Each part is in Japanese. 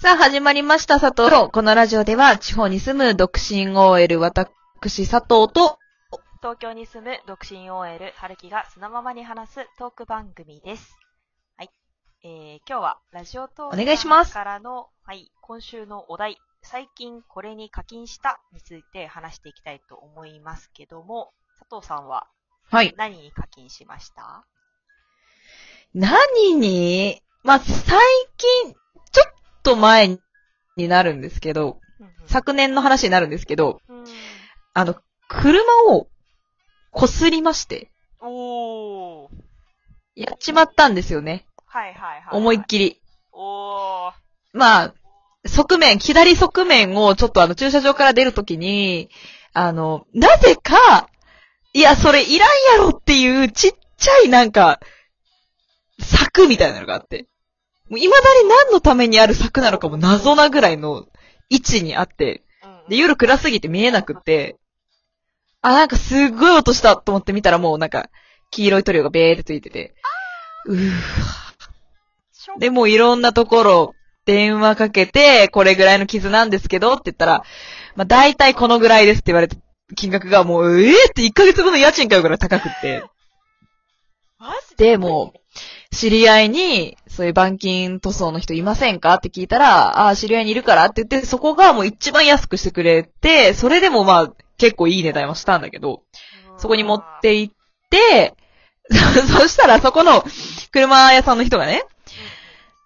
さあ、始まりました、佐藤。このラジオでは、地方に住む独身 OL、私、佐藤と、東京に住む独身 OL、春樹がそのままに話すトーク番組です。はい。えー、今日はラジオトークお願いしますからの、はい、今週のお題、最近これに課金したについて話していきたいと思いますけども、佐藤さんははい。何に課金しました？何に、まあ、最近、と前になるんですけど、昨年の話になるんですけど、あの、車を擦りまして、おー。やっちまったんですよね。はいはいはい。思いっきり。おー。まあ、側面、左側面をちょっとあの駐車場から出るときに、あの、なぜか、いや、それいらんやろっていうちっちゃいなんか、柵みたいなのがあって。もう未だに何のためにある柵なのかも謎なぐらいの位置にあって、うん。で、夜暗すぎて見えなくって、あ、なんかすっごい音したと思って見たらもうなんか、黄色い塗料がベーってついてて、うーで、もういろんなところ、電話かけて、これぐらいの傷なんですけどって言ったら、まあ大体このぐらいですって言われて、金額がもう、ええって1ヶ月後の家賃買うぐらい高くって。で、もう、知り合いに、そういう板金塗装の人いませんか？って聞いたら、ああ、知り合いにいるからって言って、そこがもう一番安くしてくれて、それでもまあ、結構いい値段はしたんだけど、そこに持って行って、そしたらそこの車屋さんの人がね、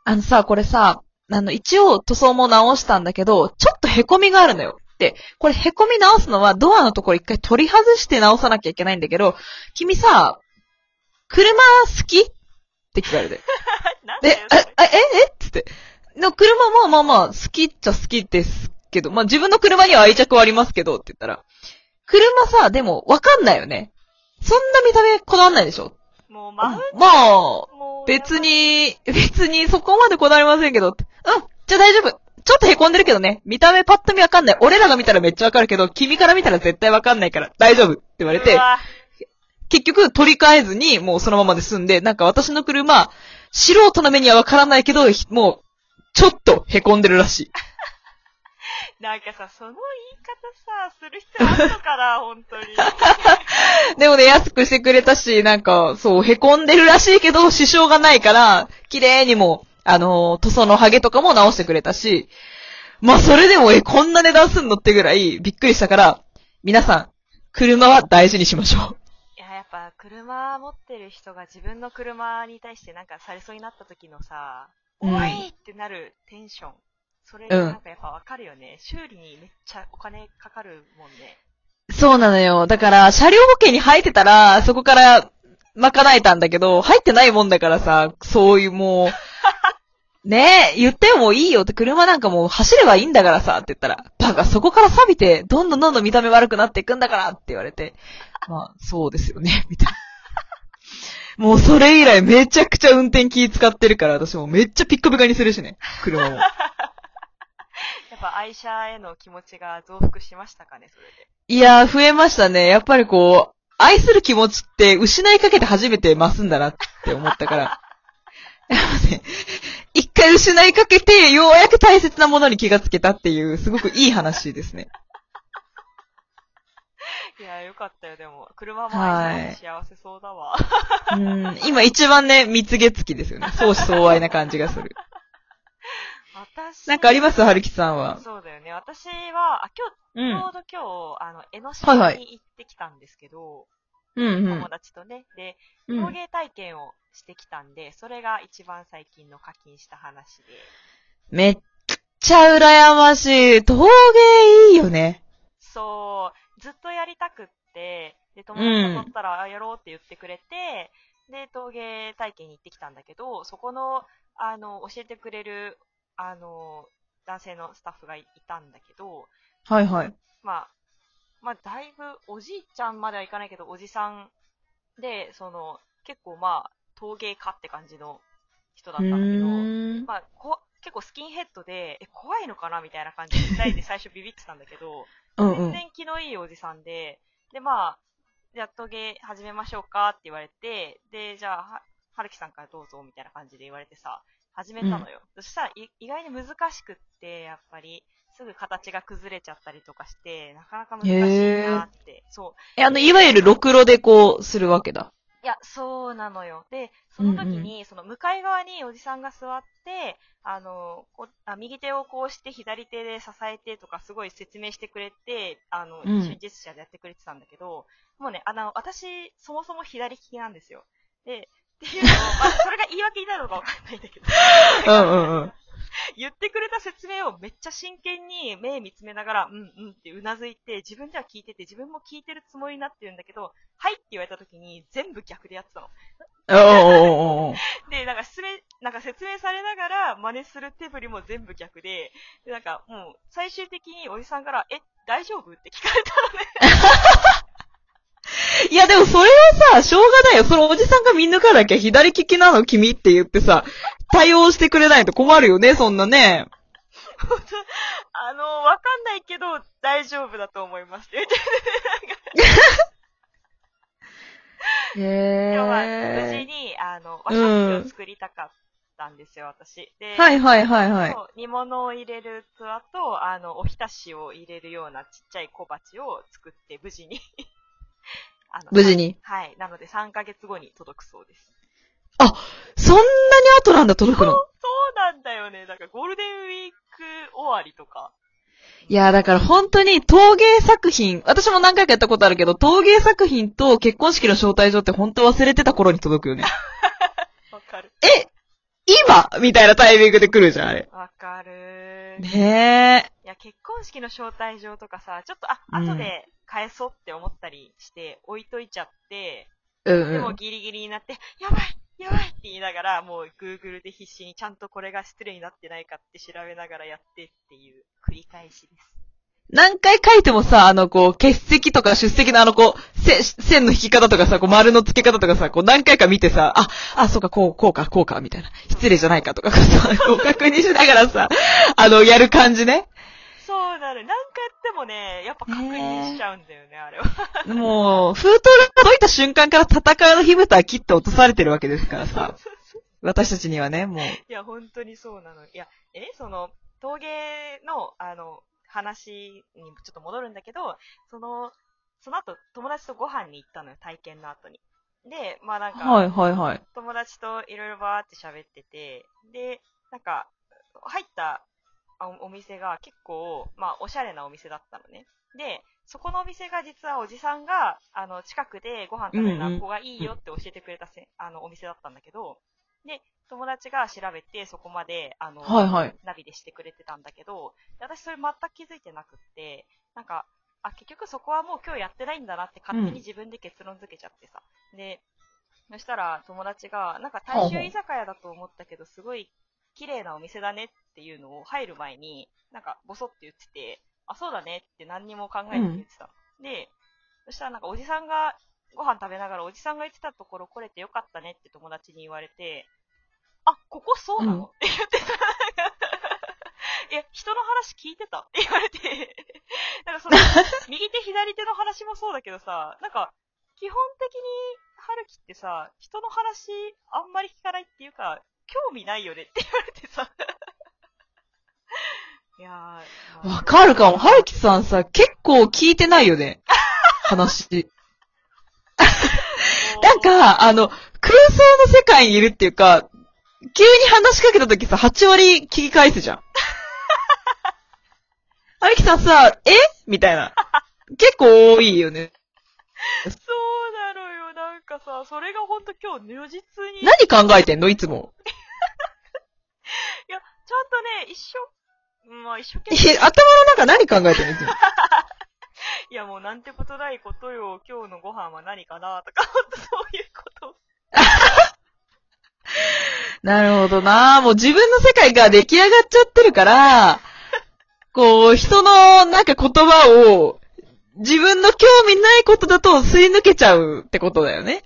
あのさ、これさ、あの、一応塗装も直したんだけど、ちょっと凹みがあるのよ。で、これ凹み直すのはドアのところ一回取り外して直さなきゃいけないんだけど、君さ、車好き？って聞かれて。で なんだよ、それ、ああえ、え？っつって。の車もまあまあ好きっちゃ好きですけど、まあ自分の車には愛着はありますけどって言ったら、車さ、でもわかんないよね。そんな見た目こだわんないでしょ？もう、まあ、もう別。に、別にそこまでこだわりませんけど。うん、じゃあ大丈夫。ちょっと凹んでるけどね。見た目パッと見わかんない。俺らが見たらめっちゃわかるけど、君から見たら絶対わかんないから大丈夫って言われて結局取り替えずにもうそのままで済んで、なんか私の車、素人の目にはわからないけど、ひもう、ちょっと凹んでるらしい。なんかさ、その言い方さ、する必要あるのかな、本当に。でもね、安くしてくれたし、なんか、そう、凹んでるらしいけど、支障がないから、綺麗にも、あのー塗装のハゲとかも直してくれたし、まあ、それでも、え、こんな値段すんのってぐらい、びっくりしたから、皆さん、車は大事にしましょいや、やっぱ、車持ってる人が自分の車に対してなんかされそうになった時のさ、うんおいってなるテンション。それ、うんなんかやっぱわかるよね。修理にめっちゃお金かかるもんね。う。そうなのよ。だから、車両保険に入ってたら、そこから、賄えたんだけど、入ってないもんだからさ、そういうもう、ねえ、言ってもいいよって、車なんかもう走ればいいんだからさ、って言ったら、バカ、そこから錆びて、どんどんどんどん見た目悪くなっていくんだからって言われて、まあ、そうですよね、みたいな。もうそれ以来めちゃくちゃ運転気使ってるから、私もめっちゃピッカピカにするしね、車も。やっぱ愛車への気持ちが増幅しましたかね、それで。いやー、増えましたね。やっぱりこう、愛する気持ちって失いかけて初めて増すんだなって思ったから。やっぱね、一回失いかけて、ようやく大切なものに気がつけたっていう、すごくいい話ですね。いや、よかったよ、でも。車も愛車も幸せそうだわ。うん、今一番ね、蜜月期ですよね。相思相愛な感じがする。私。なんかあります？はるきさんは。そうだよね。私は、あ、今日、うんちょう。ど今日、あの、江ノはい島はいに行ってきたんですけど、うんうん友。達とね。で、うん、陶芸体験をしてきたんで、それが一番最近の課金した話で。めっちゃ羨ましい。陶芸いいよね。そう、ずっとやりたくって、で、友達と撮ったら、あやろうって言ってくれて、で、陶芸体験に行ってきたんだけど、そこの、あの、教えてくれる、あの、男性のスタッフがいたんだけど、はいはい。まあ、まあ、だいぶ、おじいちゃんまではいかないけど、おじさんで、その、結構まあ、陶芸家って感じの人だったんだけど、ん。まあ、こ結構スキンヘッドで、え、怖いのかなみたいな感じで、二人で最初ビビってたんだけど、全うんうん。然気のいいおじさんで、で、まあ、じゃあ陶芸始めましょうかって言われて、で、じゃあ、ははるきさんからどうぞ、みたいな感じで言われてさ、始めたのよ。そしたら、い意外に難しくって、やっぱり、すぐ形が崩れちゃったりとかして、なかなか難しいなって。そう。え、あの、いわゆるろくろでこう、するわけだ。いや、そうなのよ。で、その時に、その向かい側におじさんが座って、あの、こあ右手をこうして左手で支えてとかすごい説明してくれて、あの、うん一緒にジェスチャーでやってくれてたんだけど、もうね、あの、私、そもそも左利きなんですよ。で、っていうのを、まあ、それが言い訳になるのかわかんないんだけど、うんうんうん。言ってくれた説明をめっちゃ真剣に目見つめながら、うんうんってうなずいて、自分では聞いてて、自分も聞いてるつもりになってるんだけど、はいって言われた時に全部逆でやってたの。で、なんか説明、なんか説明されながら真似する手振りも全部逆で、で、なんかもう最終的におじさんから、え、大丈夫？って聞かれたのね。いや、でもそれはさ、しょうがないよ。そのおじさんが見抜かなきゃ左利きなの君って言ってさ、対応してくれないと困るよね、そんなね。あの、わかんないけど、大丈夫だと思います。へでもまあ、無事ー。に、あの、和食器を作りたかったんですよ、私。で、はいはいはいはい。煮物を入れる器と、あの、おひたしを入れるようなちっちゃい小鉢を作って、無事に。あの無事に。はい。なので、3ヶ月後に届くそうです。そんなに後なんだ、届くの？そうなんだよね。なんか、ゴールデンウィーク終わりとか。いや、だから本当に陶芸作品、私も何回かやったことあるけど、陶芸作品と結婚式の招待状って本当忘れてた頃に届くよね。わかる。今みたいなタイミングで来るじゃん、あれ。わかる。ねいや、結婚式の招待状とかさ、ちょっと、あ、うん後で返そうって思ったりして、置いといちゃって、え。うんでうん。もギリギリになって、やばいやばいって言いながら、もう Google で必死にちゃんとこれが失礼になってないかって調べながらやってっていう繰り返しです。何回書いてもさ、あの、こう、欠席とか出席のあの、こう、せ線の引き方とかさ、こう、丸の付け方とかさ、こう、何回か見てさ、あ、あ、そうか、こう、こうか、こうか、みたいな。失礼じゃないかとかさ、こう、確認しながらさ、あの、やる感じね。そうなる。何回やってもね、やっぱ確認しちゃうんだよね、あれは。もう、封筒が届いた瞬間から戦いの火蓋は切って落とされてるわけですからさ。私たちにはね、もう。いや、本当にそうなの。いや、えね、その、陶芸の、あの、話にちょっと戻るんだけど、その、その後、友達とご飯に行ったのよ、体験の後に。で、まあなんか、はいはいはい。友達といろいろバーって喋ってて、で、なんか、入ったあおお店が結構、まあ、おしゃれなお店だったのね。で、そこのお店が実はおじさんが、あの、近くでご飯食べるのはここがいいよって教えてくれたせ、あの、お店だったんだけど、で、友達が調べて、そこまで、あの、はいはいナビでしてくれてたんだけど、で私それ全く気づいてなくって、なんか、あ、結局そこはもう今日やってないんだなって勝手に自分で結論付けちゃってさ。で、そしたら友達が、なんか大衆居酒屋だと思ったけど、すごい綺麗なお店だねっていうのを入る前に、なんかボソって言ってて、あ、そうだねって何にも考えて言ってたの。で、そしたらなんかおじさんがご飯食べながらおじさんが言ってたところ来れてよかったねって友達に言われて、あ、ここそうなの、うんって言ってた。え、人の話聞いてたって言われて、なんかその、右手左手の話もそうだけどさ、なんか、基本的に、春樹ってさ、人の話あんまり聞かないっていうか、興味ないよねって言われてさ。いやわかるかも。はるきさんさ、結構聞いてないよね。話。なん、か、あの、空想の世界にいるっていうか、急に話しかけた時さ、8割聞き返すじゃん。はるきさんさ、え？みたいな。結構多いよね。そうなのよ、なんかさ、それがほんと今日如実に、い何考えてんの？いつも。や、ちゃんとね、一生、まあ一生懸え命、頭の中何考えてんの？い やもうなんてことないことよ、今日のご飯は何かなとか、ほんとそういうこと。なるほどなもう自分の世界が出来上がっちゃってるから、こう、人のなんか言葉を、自分の興味ないことだと吸い抜けちゃうってことだよね。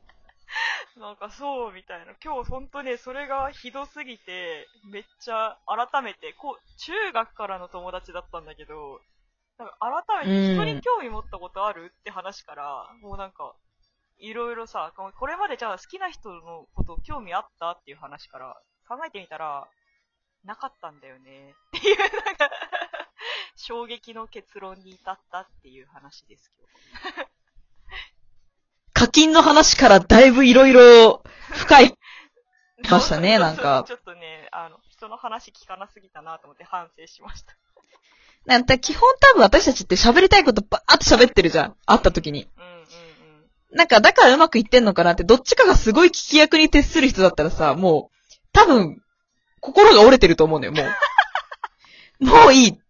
なんかそうみたいな。今日ほんとね、それがひどすぎて、めっちゃ改めて、こう、中学からの友達だったんだけど、なんか改めて人に興味持ったことあるって話から、もうなんか、いろいろさ、ここれまでじゃあ好きな人のこと興味あったっていう話から考えてみたら、なかったんだよね。っていう、なんか、衝撃の結論に至ったっていう話です、今日。課金の話からだいぶいろいろ深い。ましたねなんかちょっとね、あの、人の話聞かなすぎたなと思って反省しました。なんか基本多分私たちって喋りたいことばーって喋ってるじゃん。会った時に。うんうんうん。なんかだからうまくいってんのかなって、どっちかがすごい聞き役に徹する人だったらさ、もう、多分、心が折れてると思うのよ、もう。もういい。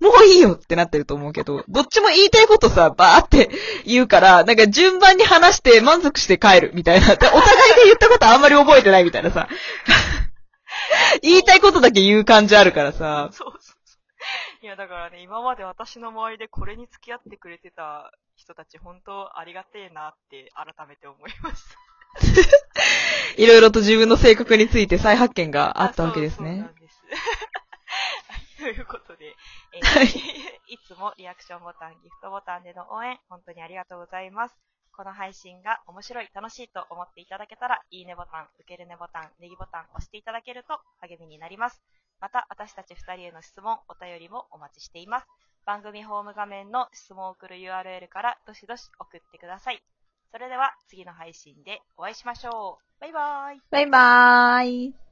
もういいよってなってると思うけど、どっちも言いたいことさ、ばーって言うから、なんか順番に話して満足して帰るみたいな。でお互いで言ったことあんまり覚えてないみたいなさ。言いたいことだけ言う感じあるからさ。そうそうそう。いや、だからね、今まで私の周りでこれに付き合ってくれてた人たち、本当ありがてえなって改めて思いました。いろいろと自分の性格について再発見があったわけですねそうそうな。んです。ということで、えーはい いつもリアクションボタン、ギフトボタンでの応援、本当にありがとうございます。この配信が面白い、楽しいと思っていただけたら、いいねボタン、受けるねボタン、ネギボタン押していただけると励みになります。また、私たち二人への質問、お便りもお待ちしています。番組ホーム画面の質問を送る URL からどしどし送ってください。それでは次の配信でお会いしましょう。バイバーイ。バイバーイ。